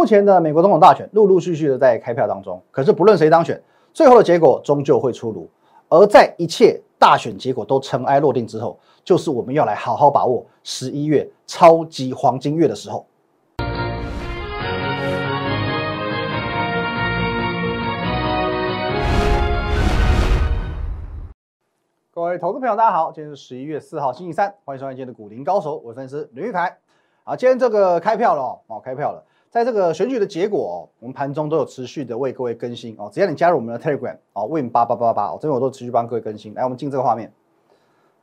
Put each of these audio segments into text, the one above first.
目前的美国总统大选陆陆续续的在开票当中，可是不论谁当选，最后的结果终究会出炉。而在一切大选结果都尘埃落定之后，就是我们要来好好把握十一月超级黄金月的时候。各位投资朋友，大家好，今天是十一月四号，星期三，欢迎收看今天的股林高手，我是分析师吕玉凯。啊，今天这个开票了哦，哦，开票了。在这个选举的结果，我们盘中都有持续的为各位更新哦。只要你加入我们的 Telegram 哦，Win 八八八八哦，这边我都持续帮各位更新。来，我们进这个画面。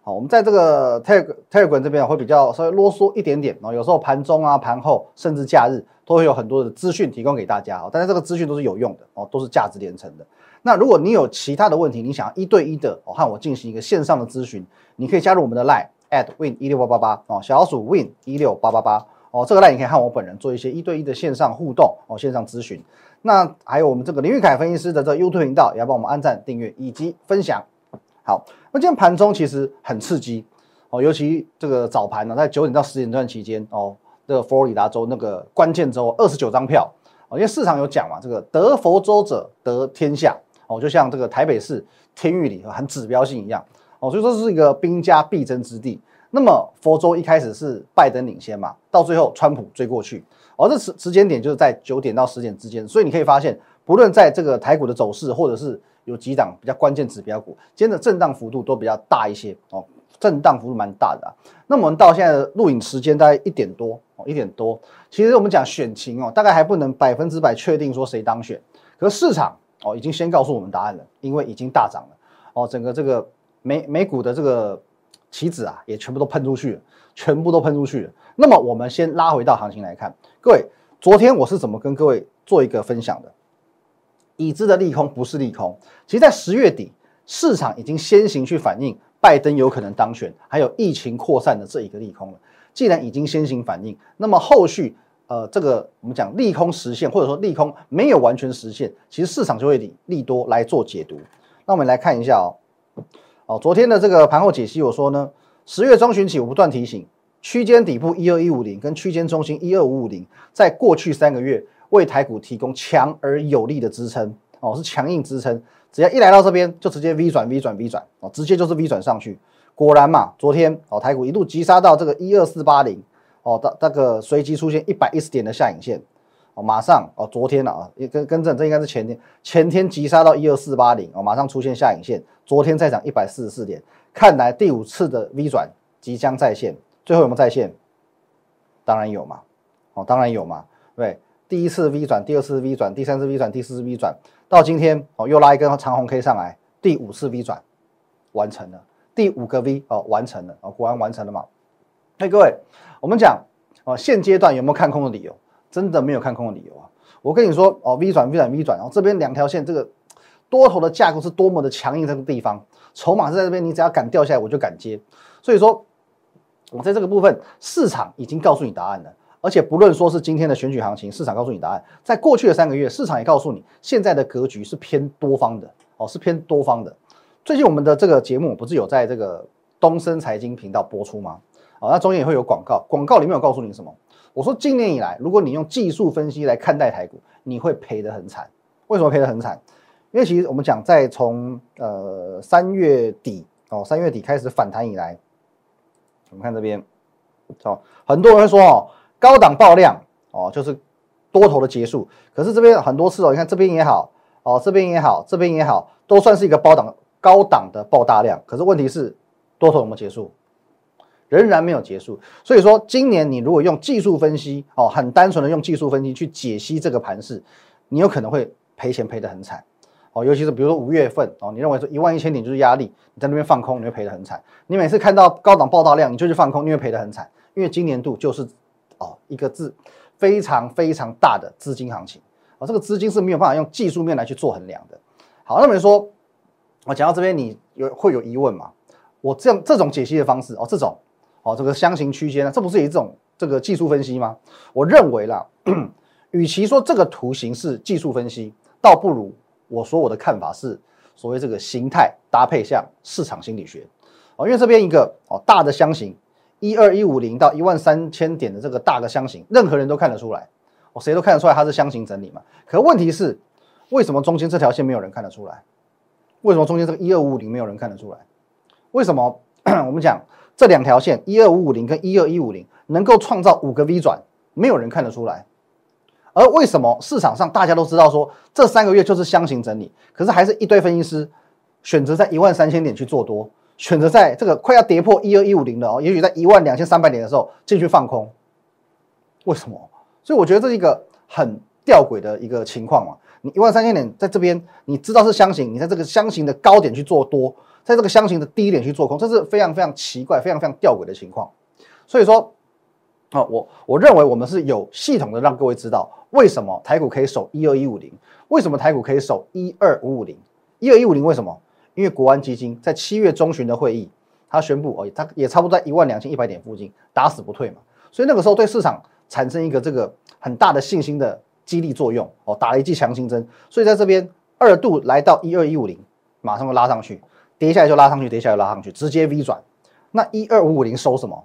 好，我们在这个 Telegram 这边会比较稍微啰嗦一点点哦。有时候盘中啊、盘后甚至假日都会有很多的资讯提供给大家哦。但是这个资讯都是有用的哦，都是价值连城的。那如果你有其他的问题，你想要一对一的哦和我进行一个线上的咨询，你可以加入我们的 Line at Win 一六八八八哦，小老鼠 Win 一六八八八。哦，这个赖你可以和我本人做一些一对一的线上互动哦，线上咨询。那还有我们这个林玉凯分析师的这 YouTube 频道，也要帮我们按赞、订阅以及分享。好，那今天盘中其实很刺激哦，尤其这个早盘呢，在九点到十点段期间哦，这个佛罗里达州那个关键州二十九张票哦，因为市场有讲嘛，这个得佛州者得天下哦，就像这个台北市天域里很指标性一样哦，所以说是一个兵家必争之地。那么佛州一开始是拜登领先嘛，到最后川普追过去，而这时时间点就是在九点到十点之间，所以你可以发现，不论在这个台股的走势，或者是有几档比较关键指标股，今天的震荡幅度都比较大一些哦，震荡幅度蛮大的啊。那我们到现在的录影时间大概一点多哦，一点多，其实我们讲选情哦，大概还不能百分之百确定说谁当选，可是市场哦已经先告诉我们答案了，因为已经大涨了哦，整个这个美美股的这个。棋子啊，也全部都喷出去了，全部都喷出去了。那么我们先拉回到行情来看，各位，昨天我是怎么跟各位做一个分享的？已知的利空不是利空，其实，在十月底，市场已经先行去反映拜登有可能当选，还有疫情扩散的这一个利空了。既然已经先行反应，那么后续，呃，这个我们讲利空实现，或者说利空没有完全实现，其实市场就会利利多来做解读。那我们来看一下哦。哦，昨天的这个盘后解析，我说呢，十月中旬起，我不断提醒，区间底部一二一五零跟区间中心一二五五零，在过去三个月为台股提供强而有力的支撑，哦，是强硬支撑，只要一来到这边，就直接 V 转 V 转 V 转，哦，直接就是 V 转上去。果然嘛，昨天哦，台股一度急杀到这个一二四八零，哦，到那个随即出现一百一十点的下影线。哦，马上哦，昨天了啊，也跟跟正，这应该是前天，前天急杀到一二四八零，哦，马上出现下影线，昨天再涨一百四十四点，看来第五次的 V 转即将再现，最后有没有再现？当然有嘛，哦，当然有嘛，对，第一次 V 转，第二次 V 转，第三次 V 转，第四次 V 转，到今天哦，又拉一根长红 K 上来，第五次 V 转完成了，第五个 V 哦，完成了，哦，果然完成了嘛？哎，各位，我们讲哦，现阶段有没有看空的理由？真的没有看空的理由啊！我跟你说哦，V 转 V 转 V 转，然后这边两条线，这个多头的架构是多么的强硬，这个地方筹码是在这边，你只要敢掉下来，我就敢接。所以说，我在这个部分，市场已经告诉你答案了。而且不论说是今天的选举行情，市场告诉你答案，在过去的三个月，市场也告诉你，现在的格局是偏多方的哦，是偏多方的。最近我们的这个节目不是有在这个东森财经频道播出吗？哦，那中间也会有广告，广告里面有告诉你什么？我说，今年以来，如果你用技术分析来看待台股，你会赔得很惨。为什么赔得很惨？因为其实我们讲，在从呃三月底哦，三月底开始反弹以来，我们看这边，哦，很多人会说哦，高档爆量哦，就是多头的结束。可是这边很多次哦，你看这边也好哦，这边也好，这边也好，都算是一个高档高档的爆大量。可是问题是，多头有没有结束？仍然没有结束，所以说今年你如果用技术分析哦，很单纯的用技术分析去解析这个盘势，你有可能会赔钱赔得很惨哦。尤其是比如说五月份哦，你认为说一万一千点就是压力，你在那边放空，你会赔得很惨。你每次看到高档爆大量，你就去放空，你会赔得很惨。因为今年度就是哦一个字非常非常大的资金行情哦，这个资金是没有办法用技术面来去做衡量的。好，那么说我讲到这边，你有会有疑问吗？我这样这种解析的方式哦，这种。哦，这个箱型区间呢，这不是一种这个技术分析吗？我认为啦，与其说这个图形是技术分析，倒不如我说我的看法是所谓这个形态搭配像市场心理学。哦，因为这边一个哦大的箱型一二一五零到一万三千点的这个大的箱型，任何人都看得出来。哦，谁都看得出来它是箱型整理嘛。可问题是，为什么中间这条线没有人看得出来？为什么中间这个一二五五零没有人看得出来？为什么 我们讲这两条线一二五五零跟一二一五零能够创造五个 V 转，没有人看得出来？而为什么市场上大家都知道说这三个月就是箱型整理，可是还是一堆分析师选择在一万三千点去做多，选择在这个快要跌破一二一五零的哦，也许在一万两千三百点的时候进去放空？为什么？所以我觉得这是一个很吊诡的一个情况嘛。你一万三千点在这边，你知道是箱型，你在这个箱型的高点去做多，在这个箱型的低点去做空，这是非常非常奇怪、非常非常吊诡的情况。所以说，啊，我我认为我们是有系统的让各位知道，为什么台股可以守一二一五零，为什么台股可以守一二五五零，一二一五零为什么？因为国安基金在七月中旬的会议，他宣布哦，他也差不多在一万两千一百点附近打死不退嘛，所以那个时候对市场产生一个这个很大的信心的。激励作用哦，打了一剂强心针，所以在这边二度来到一二一五零，马上就拉上去，跌下来就拉上去，跌下来就拉上去，直接 V 转。那一二五五零收什么？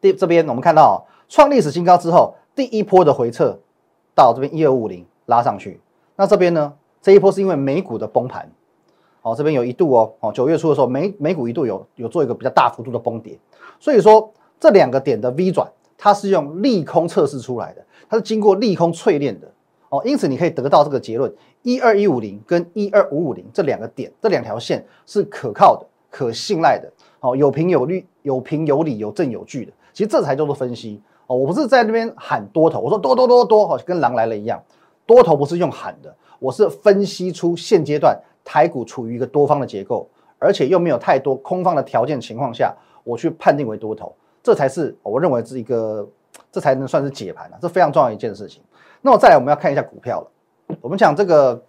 第这边我们看到创历史新高之后，第一波的回撤到这边一二五零拉上去。那这边呢？这一波是因为美股的崩盘，哦，这边有一度哦，哦九月初的时候，美美股一度有有做一个比较大幅度的崩跌，所以说这两个点的 V 转，它是用利空测试出来的。它是经过利空淬炼的哦，因此你可以得到这个结论：一二一五零跟一二五五零这两个点，这两条线是可靠的、可信赖的，哦，有凭有据、有凭有理、有证有据的。其实这才叫做分析哦，我不是在那边喊多头，我说多多多多，好像跟狼来了一样。多头不是用喊的，我是分析出现阶段台股处于一个多方的结构，而且又没有太多空方的条件情况下，我去判定为多头，这才是我认为是一个。这才能算是解盘了，这非常重要一件事情。那么再来，我们要看一下股票了。我们讲这个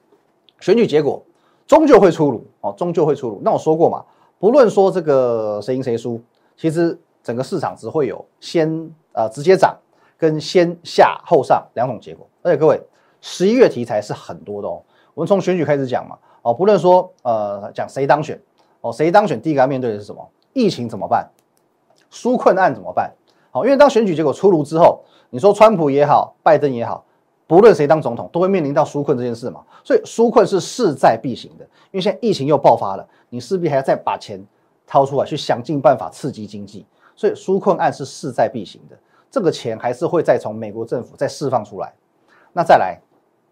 选举结果终究会出炉哦，终究会出炉。那我说过嘛，不论说这个谁赢谁输，其实整个市场只会有先呃直接涨跟先下后上两种结果。而且各位，十一月题材是很多的哦。我们从选举开始讲嘛，哦，不论说呃讲谁当选哦，谁当选第一个要面对的是什么？疫情怎么办？纾困案怎么办？好，因为当选举结果出炉之后，你说川普也好，拜登也好，不论谁当总统，都会面临到纾困这件事嘛。所以纾困是势在必行的。因为现在疫情又爆发了，你势必还要再把钱掏出来，去想尽办法刺激经济。所以纾困案是势在必行的，这个钱还是会再从美国政府再释放出来。那再来，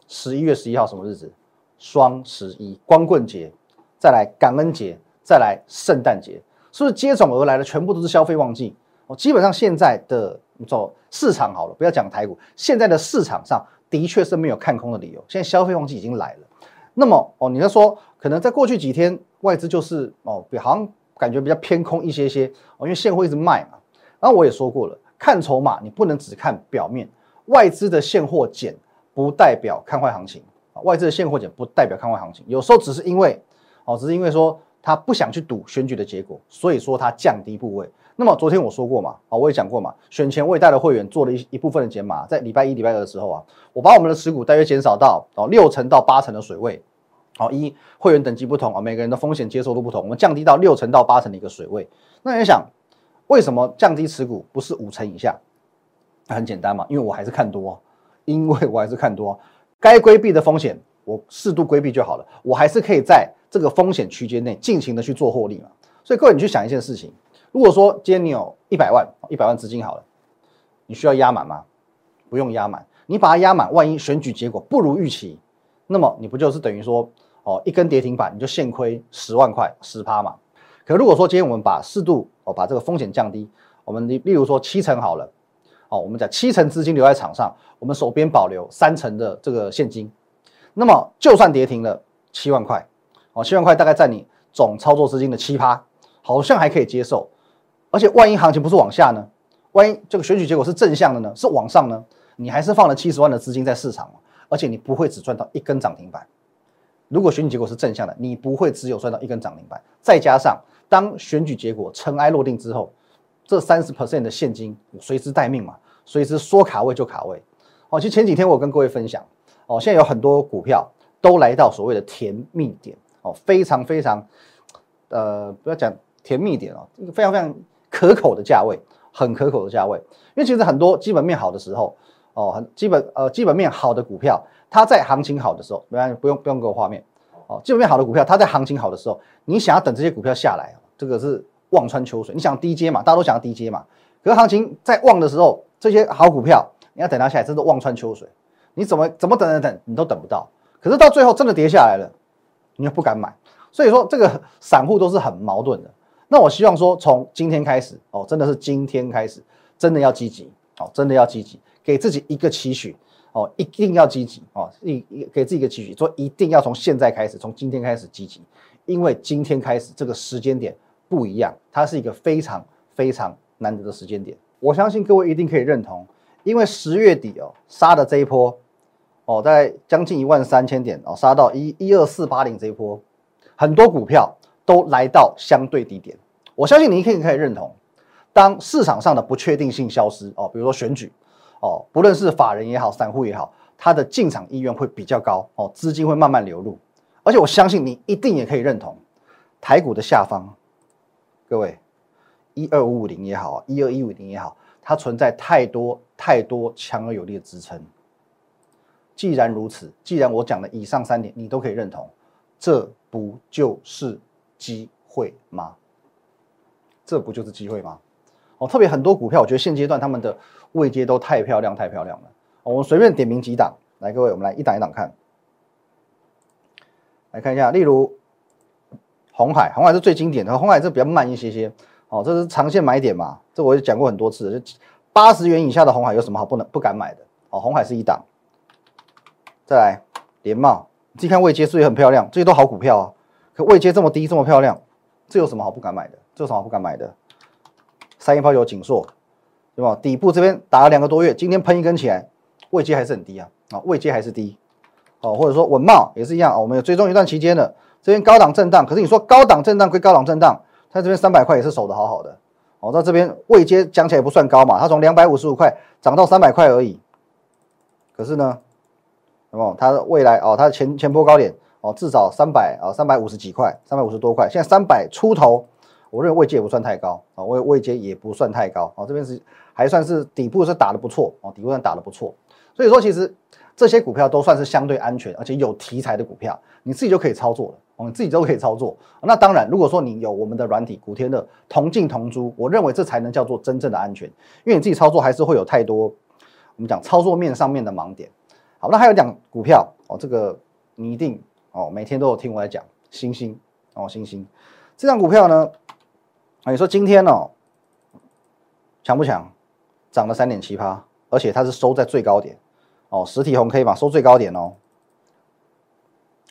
十一月十一号什么日子？双十一，光棍节，再来感恩节，再来圣诞节，是不是接踵而来的？全部都是消费旺季。哦，基本上现在的走市场好了，不要讲台股，现在的市场上的确是没有看空的理由。现在消费旺季已经来了，那么哦，你要说可能在过去几天外资就是哦，好像感觉比较偏空一些些哦，因为现货一直卖嘛。然后我也说过了，看筹码你不能只看表面，外资的现货减不代表看坏行情，外资的现货减不代表看坏行情，有时候只是因为哦，只是因为说他不想去赌选举的结果，所以说他降低部位。那么昨天我说过嘛，啊，我也讲过嘛，选前我也带了会员做了一一部分的减码，在礼拜一、礼拜二的时候啊，我把我们的持股大约减少到哦六成到八成的水位，好，一会员等级不同啊，每个人的风险接受度不同，我们降低到六成到八成的一个水位。那你想，为什么降低持股不是五成以下？很简单嘛，因为我还是看多，因为我还是看多，该规避的风险我适度规避就好了，我还是可以在这个风险区间内尽情的去做获利嘛。所以各位，你去想一件事情。如果说今天你有一百万，一百万资金好了，你需要压满吗？不用压满，你把它压满，万一选举结果不如预期，那么你不就是等于说，哦，一根跌停板你就现亏十万块，十趴嘛？可如果说今天我们把适度哦，把这个风险降低，我们例例如说七成好了，哦，我们讲七成资金留在场上，我们手边保留三成的这个现金，那么就算跌停了七万块，哦，七万块大概占你总操作资金的七趴，好像还可以接受。而且万一行情不是往下呢？万一这个选举结果是正向的呢？是往上呢？你还是放了七十万的资金在市场而且你不会只赚到一根涨停板。如果选举结果是正向的，你不会只有赚到一根涨停板。再加上当选举结果尘埃落定之后，这三十 percent 的现金随时待命嘛，随时说卡位就卡位。哦，其实前几天我跟各位分享，哦，现在有很多股票都来到所谓的甜蜜点，哦，非常非常，呃，不要讲甜蜜点哦，非常非常。可口的价位，很可口的价位，因为其实很多基本面好的时候，哦，很基本呃基本面好的股票，它在行情好的时候，没关系，不用不用给我画面。哦，基本面好的股票，它在行情好的时候，你想要等这些股票下来，这个是望穿秋水。你想低阶嘛，大家都想要低阶嘛。可是行情在旺的时候，这些好股票，你要等它下来，真的望穿秋水。你怎么怎么等等等，你都等不到。可是到最后真的跌下来了，你又不敢买。所以说这个散户都是很矛盾的。那我希望说，从今天开始，哦，真的是今天开始，真的要积极，哦，真的要积极，给自己一个期许。哦，一定要积极哦！一给自己一个期许，说一定要从现在开始，从今天开始积极，因为今天开始这个时间点不一样，它是一个非常非常难得的时间点。我相信各位一定可以认同，因为十月底哦杀的这一波哦，在将近一万三千点哦，杀到一一二四八零这一波，很多股票都来到相对低点。我相信你可以可以认同，当市场上的不确定性消失哦，比如说选举。哦，不论是法人也好，散户也好，他的进场意愿会比较高哦，资金会慢慢流入，而且我相信你一定也可以认同，台股的下方，各位，一二五五零也好，一二一五零也好，它存在太多太多强而有力的支撑。既然如此，既然我讲的以上三点你都可以认同，这不就是机会吗？这不就是机会吗？哦，特别很多股票，我觉得现阶段他们的位阶都太漂亮，太漂亮了。我们随便点名几档，来，各位，我们来一档一档看，来看一下，例如红海，红海是最经典的，红海这比较慢一些些。哦，这是长线买点嘛？这我也讲过很多次，就八十元以下的红海有什么好不能不敢买的？哦，红海是一档。再来，联茂，你自己看位阶是不是很漂亮？这些都好股票啊，可位阶这么低，这么漂亮，这有什么好不敢买的？这有什么好不敢买的？三一抛有紧缩，对吧？底部这边打了两个多月，今天喷一根起来，位阶还是很低啊，啊，位阶还是低，哦，或者说稳茂也是一样啊，我们有追踪一段期间的，这边高档震荡，可是你说高档震荡归高档震荡，它这边三百块也是守的好好的，哦，到这边位阶讲起来也不算高嘛，它从两百五十五块涨到三百块而已，可是呢，那么它未来哦，它的前前波高点哦，至少三百啊，三百五十几块，三百五十多块，现在三百出头。我认为位阶也不算太高啊，位位阶也不算太高啊，这边是还算是底部是打的不错啊，底部算打的不错，所以说其实这些股票都算是相对安全而且有题材的股票，你自己就可以操作了哦，你自己都可以操作。那当然，如果说你有我们的软体古天乐同进同租，我认为这才能叫做真正的安全，因为你自己操作还是会有太多我们讲操作面上面的盲点。好，那还有讲股票哦，这个你一定哦每天都有听我来讲星星哦星星这张股票呢。你说今天哦，强不强？涨了三点七八，而且它是收在最高点哦，实体红 K 嘛，收最高点哦，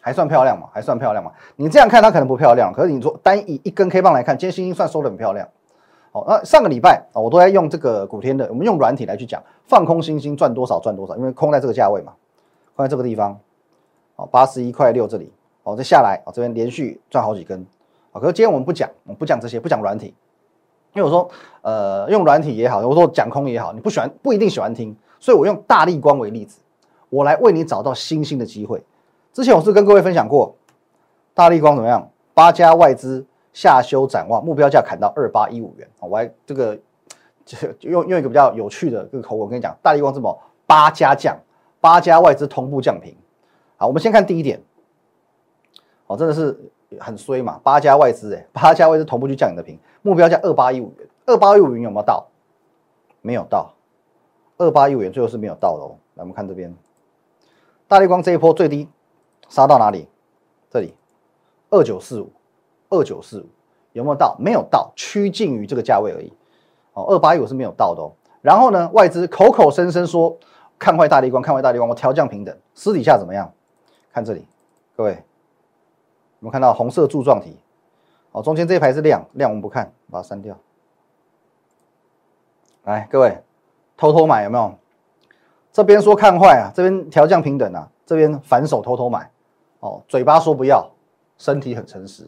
还算漂亮嘛？还算漂亮嘛？你这样看它可能不漂亮，可是你说单以一根 K 棒来看，今天星星算收的很漂亮。哦，那上个礼拜啊，我都在用这个古天的，我们用软体来去讲放空星星赚多少赚多少，因为空在这个价位嘛，空在这个地方，哦，八十一块六这里，哦，再下来哦，这边连续赚好几根。啊可是今天我们不讲，我们不讲这些，不讲软体，因为我说，呃，用软体也好，我说讲空也好，你不喜欢不一定喜欢听，所以我用大力光为例子，我来为你找到新兴的机会。之前我是跟各位分享过，大力光怎么样？八家外资下修展望，目标价砍到二八一五元。我还这个就用用一个比较有趣的这个口吻跟你讲，大力光这么八家降，八家外资同步降平。好，我们先看第一点，哦，真的是。很衰嘛，八家外资哎，八家外资同步去降你的平，目标价二八一五元，二八一五元有没有到？没有到，二八一五元最后是没有到的哦。来，我们看这边，大力光这一波最低杀到哪里？这里，二九四五，二九四五有没有到？没有到，趋近于这个价位而已。哦，二八一五是没有到的哦。然后呢，外资口口声声说看坏大力光，看坏大力光，我调降平等，私底下怎么样？看这里，各位。我们看到红色柱状体，哦，中间这一排是量，量我们不看，把它删掉。来，各位偷偷买有没有？这边说看坏啊，这边调降平等啊，这边反手偷偷买，哦，嘴巴说不要，身体很诚实。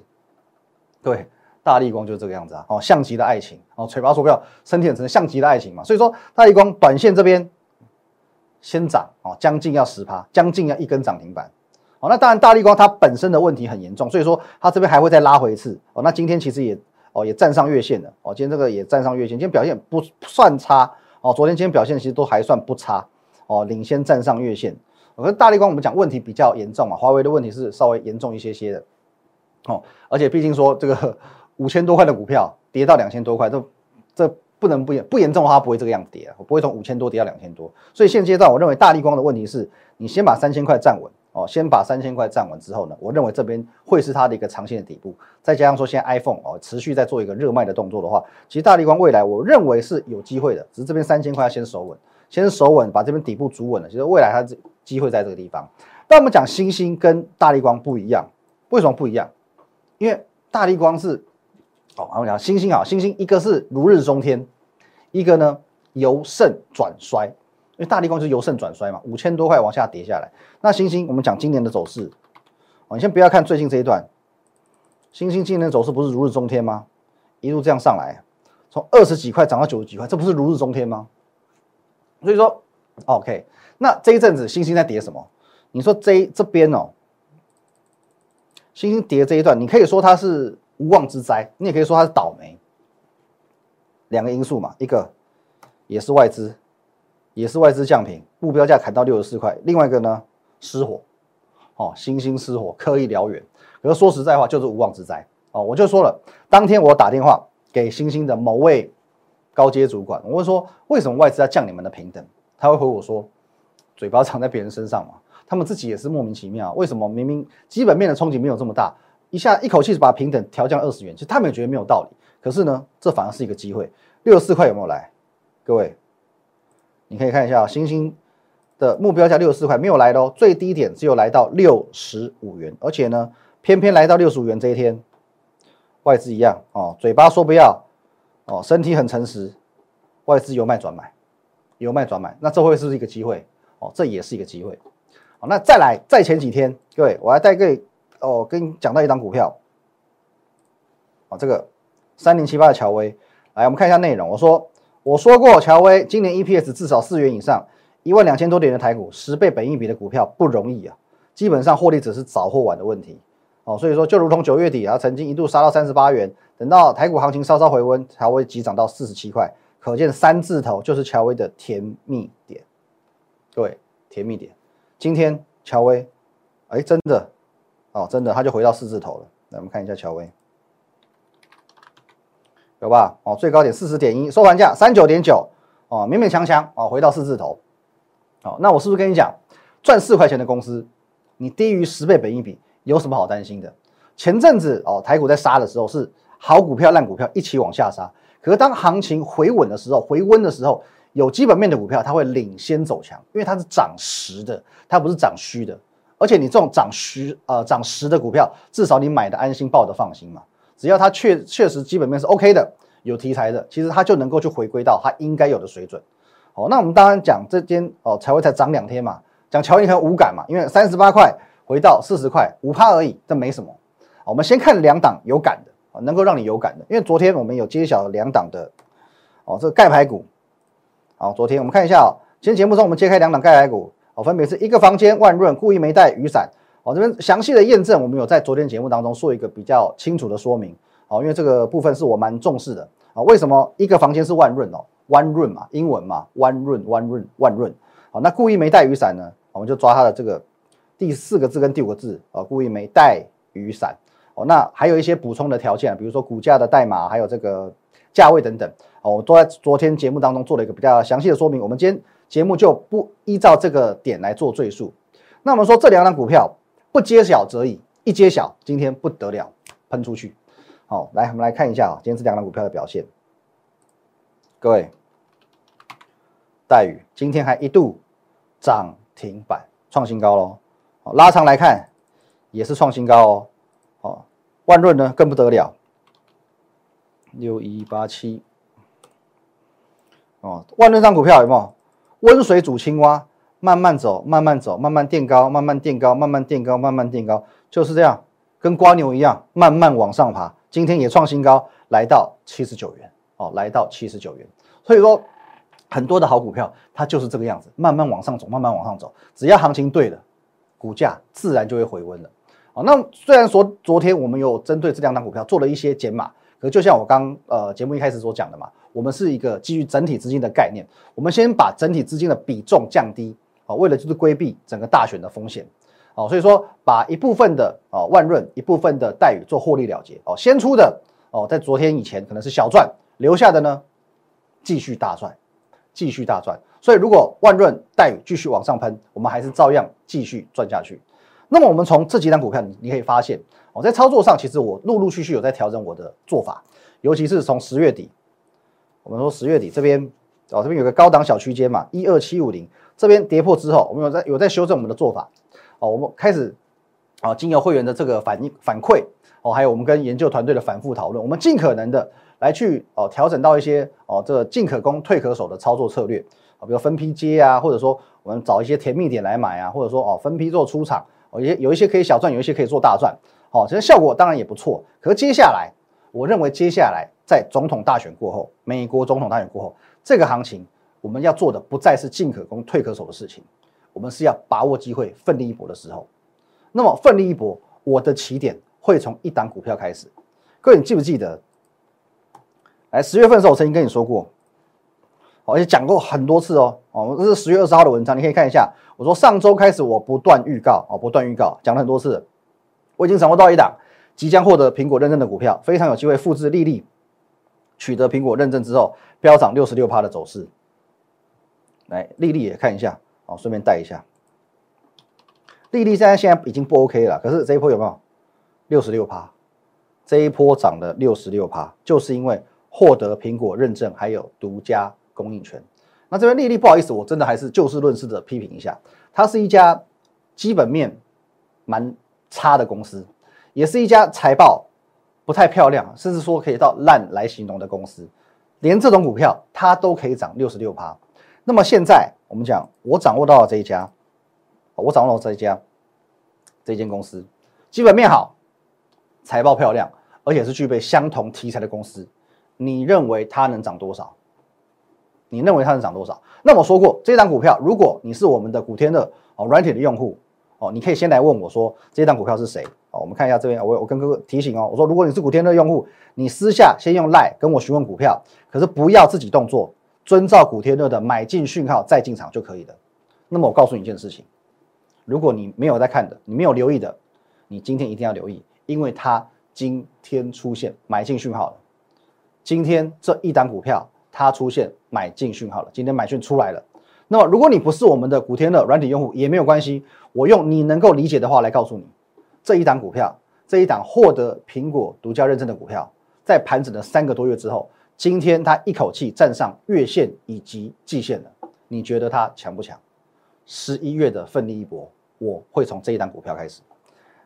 对，大力光就是这个样子啊，哦，像极了爱情，哦，嘴巴说不要，身体很诚实，像极了爱情嘛。所以说，大力光短线这边先涨，哦，将近要十趴，将近要一根涨停板。哦，那当然，大力光它本身的问题很严重，所以说它这边还会再拉回一次。哦，那今天其实也哦也站上月线了。哦，今天这个也站上月线，今天表现不算差。哦，昨天今天表现其实都还算不差。哦，领先站上月线。我跟大力光我们讲问题比较严重嘛，华为的问题是稍微严重一些些的，哦，而且毕竟说这个五千多块的股票跌到两千多块，这这不能不严不严重的话不会这个样子跌啊，我不会从五千多跌到两千多。所以现阶段我认为大力光的问题是你先把三千块站稳哦，先把三千块站稳之后呢，我认为这边会是它的一个长线的底部。再加上说现在 iPhone 哦持续在做一个热卖的动作的话，其实大力光未来我认为是有机会的，只是这边三千块要先守稳。先守稳，把这边底部足稳了。其实未来它机会在这个地方。但我们讲星星跟大力光不一样，为什么不一样？因为大力光是哦，我们讲星星啊，星星一个是如日中天，一个呢由盛转衰。因为大力光是由盛转衰嘛，五千多块往下跌下来。那星星，我们讲今年的走势，哦，你先不要看最近这一段，星星今年的走势不是如日中天吗？一路这样上来，从二十几块涨到九十几块，这不是如日中天吗？所以说，OK，那这一阵子星星在跌什么？你说这这边哦，星星跌这一段，你可以说它是无妄之灾，你也可以说它是倒霉。两个因素嘛，一个也是外资，也是外资降平，目标价砍到六十四块；另外一个呢，失火，哦，星星失火，刻意燎原。可是说实在话，就是无妄之灾哦。我就说了，当天我打电话给星星的某位。高阶主管，我问说为什么外资要降你们的平等？他会回我说，嘴巴长在别人身上嘛。他们自己也是莫名其妙，为什么明明基本面的冲击没有这么大，一下一口气把平等调降二十元，其实他们也觉得没有道理。可是呢，这反而是一个机会。六十四块有没有来？各位，你可以看一下星星的目标价六十四块没有来的哦，最低点只有来到六十五元，而且呢，偏偏来到六十五元这一天，外资一样哦，嘴巴说不要。哦，身体很诚实，外资由卖转买，由卖转买，那这会是不是一个机会？哦，这也是一个机会。好，那再来，在前几天，各位，我还带各位哦，跟你讲到一张股票，哦，这个三零七八的乔威，来，我们看一下内容。我说，我说过，乔威今年 EPS 至少四元以上，一万两千多点的台股，十倍本益比的股票不容易啊，基本上获利只是早或晚的问题。哦，所以说，就如同九月底啊，曾经一度杀到三十八元。等到台股行情稍稍回温，乔威急涨到四十七块，可见三字头就是乔威的甜蜜点。各位，甜蜜点，今天乔威，哎，真的，哦，真的，它就回到四字头了。来，我们看一下乔威，有吧？哦，最高点四十点一，收盘价三九点九，哦，勉勉强强，哦，回到四字头。哦，那我是不是跟你讲，赚四块钱的公司，你低于十倍本益比，有什么好担心的？前阵子哦，台股在杀的时候是。好股票、烂股票一起往下杀，可是当行情回稳的时候、回温的时候，有基本面的股票它会领先走强，因为它是涨实的，它不是涨虚的。而且你这种涨虚呃涨实的股票，至少你买的安心、抱的放心嘛。只要它确确实基本面是 OK 的，有题材的，其实它就能够去回归到它应该有的水准。哦，那我们当然讲这间哦，才会才涨两天嘛，讲乔尼很无感嘛，因为三十八块回到四十块，五趴而已，这没什么。我们先看两档有感的。能够让你有感的，因为昨天我们有揭晓两档的哦，这个盖牌股。好，昨天我们看一下哦，今天节目中我们揭开两档盖牌股哦，分别是一个房间万润故意没带雨伞哦，这边详细的验证我们有在昨天节目当中做一个比较清楚的说明哦，因为这个部分是我蛮重视的啊。为什么一个房间是万润哦？万润嘛，英文嘛，万润万润万润。好，那故意没带雨伞呢？我们就抓它的这个第四个字跟第五个字啊，故意没带雨伞。哦，那还有一些补充的条件，比如说股价的代码，还有这个价位等等。哦，我都在昨天节目当中做了一个比较详细的说明。我们今天节目就不依照这个点来做赘述。那我们说这两档股票不揭晓则已，一揭晓，今天不得了，喷出去。好，来我们来看一下啊，今天这两档股票的表现。各位，待遇今天还一度涨停板创新高喽。好，拉长来看也是创新高哦。万润呢更不得了，六一八七哦，万润这股票有没有？温水煮青蛙，慢慢走，慢慢走，慢慢垫高，慢慢垫高，慢慢垫高，慢慢垫高，就是这样，跟瓜牛一样，慢慢往上爬。今天也创新高，来到七十九元哦，来到七十九元。所以说，很多的好股票它就是这个样子，慢慢往上走，慢慢往上走，只要行情对了，股价自然就会回温了。哦那虽然说昨天我们有针对这两档股票做了一些减码，可就像我刚呃节目一开始所讲的嘛，我们是一个基于整体资金的概念，我们先把整体资金的比重降低，啊，为了就是规避整个大选的风险，哦，所以说把一部分的哦万润，一部分的待遇做获利了结，哦，先出的哦，在昨天以前可能是小赚，留下的呢继续大赚，继续大赚。所以如果万润待遇继续往上喷，我们还是照样继续赚下去。那么我们从这几单股票，你你可以发现，我在操作上其实我陆陆续续有在调整我的做法，尤其是从十月底，我们说十月底这边哦，这边有个高档小区间嘛，一二七五零这边跌破之后，我们有在有在修正我们的做法哦，我们开始啊，经由会员的这个反应反馈哦，还有我们跟研究团队的反复讨论，我们尽可能的来去哦调整到一些哦这个进可攻退可守的操作策略啊，比如分批接啊，或者说我们找一些甜蜜点来买啊，或者说哦分批做出场。哦，也有一些可以小赚，有一些可以做大赚，好，其实效果当然也不错。可是接下来，我认为接下来在总统大选过后，美国总统大选过后，这个行情我们要做的不再是进可攻退可守的事情，我们是要把握机会，奋力一搏的时候。那么奋力一搏，我的起点会从一档股票开始。各位，你记不记得？来，十月份的时候我曾经跟你说过。而且讲过很多次哦，哦，这是十月二十号的文章，你可以看一下。我说上周开始，我不断预告，哦，不断预告，讲了很多次。我已经掌握到一档即将获得苹果认证的股票，非常有机会复制利利取得苹果认证之后飙涨六十六趴的走势。来，利利也看一下，哦，顺便带一下。利利现在现在已经不 OK 了，可是这一波有没有六十六趴？这一波涨了六十六趴，就是因为获得苹果认证还有独家。供应权，那这边丽丽不好意思，我真的还是就事论事的批评一下，它是一家基本面蛮差的公司，也是一家财报不太漂亮，甚至说可以到烂来形容的公司，连这种股票它都可以涨六十六趴。那么现在我们讲，我掌握到了这一家，我掌握到这一家，这间公司基本面好，财报漂亮，而且是具备相同题材的公司，你认为它能涨多少？你认为它能涨多少？那我说过，这档股票，如果你是我们的古天乐哦软体的用户哦，你可以先来问我说，这档股票是谁？哦，我们看一下这边，我我跟哥哥提醒哦，我说如果你是古天乐用户，你私下先用赖跟我询问股票，可是不要自己动作，遵照古天乐的买进讯号再进场就可以了。那么我告诉你一件事情，如果你没有在看的，你没有留意的，你今天一定要留意，因为它今天出现买进讯号了。今天这一档股票。它出现买进讯号了，今天买讯出来了。那么，如果你不是我们的古天乐软体用户也没有关系，我用你能够理解的话来告诉你，这一档股票，这一档获得苹果独家认证的股票，在盘整了三个多月之后，今天它一口气站上月线以及季线了。你觉得它强不强？十一月的奋力一搏，我会从这一档股票开始。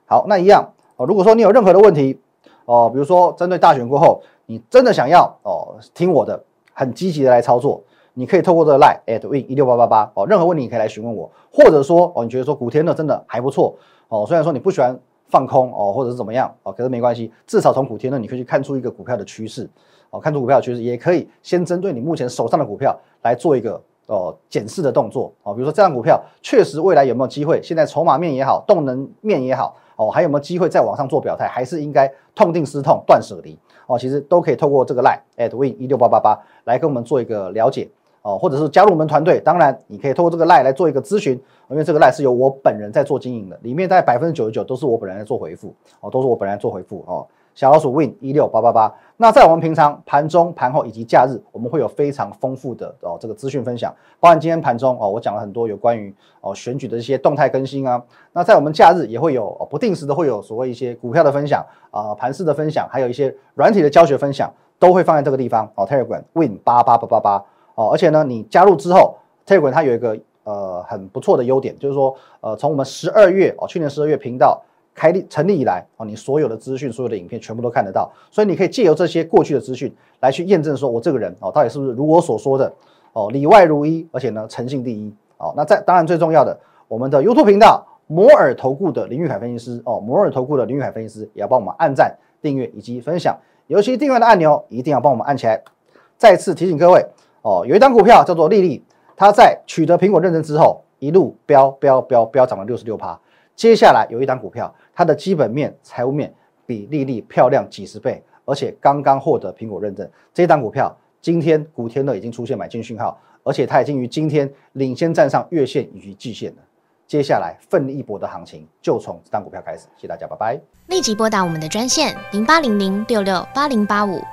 好，那一样哦。如果说你有任何的问题哦，比如说针对大选过后，你真的想要哦听我的。很积极的来操作，你可以透过这个 line at win 一六八八八哦，任何问题你可以来询问我，或者说哦，你觉得说古天乐真的还不错哦，虽然说你不喜欢放空哦，或者是怎么样哦，可是没关系，至少从股天乐你可以去看出一个股票的趋势哦，看出股票的趋势，也可以先针对你目前手上的股票来做一个哦检视的动作哦，比如说这张股票确实未来有没有机会，现在筹码面也好，动能面也好哦，还有没有机会再往上做表态，还是应该痛定思痛，断舍离。哦，其实都可以透过这个 line at win 一六八八八来跟我们做一个了解哦，或者是加入我们团队。当然，你可以透过这个 line 来做一个咨询，因为这个 line 是由我本人在做经营的，里面大概百分之九十九都是我本人在做回复哦，都是我本人在做回复哦。小老鼠 win 一六八八八。那在我们平常盘中、盘后以及假日，我们会有非常丰富的哦这个资讯分享，包含今天盘中哦，我讲了很多有关于哦选举的一些动态更新啊。那在我们假日也会有哦不定时的会有所谓一些股票的分享啊，盘势的分享，还有一些软体的教学分享，都会放在这个地方哦。Telegram win 八八八八八哦，而且呢，你加入之后，Telegram 它有一个呃很不错的优点，就是说呃从我们十二月哦去年十二月频道。开立成立以来哦，你所有的资讯、所有的影片全部都看得到，所以你可以借由这些过去的资讯来去验证，说我这个人哦，到底是不是如我所说的哦，里外如一，而且呢，诚信第一哦。那在当然最重要的，我们的 YouTube 频道摩尔投顾的林玉凯分析师哦，摩尔投顾的林玉凯分析师也要帮我们按赞、订阅以及分享，尤其订阅的按钮一定要帮我们按起来。再次提醒各位哦，有一张股票叫做丽丽，它在取得苹果认证之后，一路飙飙飙飙涨了六十六趴。接下来有一档股票，它的基本面、财务面比丽丽漂亮几十倍，而且刚刚获得苹果认证。这档股票今天古天乐已经出现买进讯号，而且它已经于今天领先站上月线以及季线了。接下来奋力一搏的行情就从这档股票开始。谢谢大家，拜拜。立即拨打我们的专线零八零零六六八零八五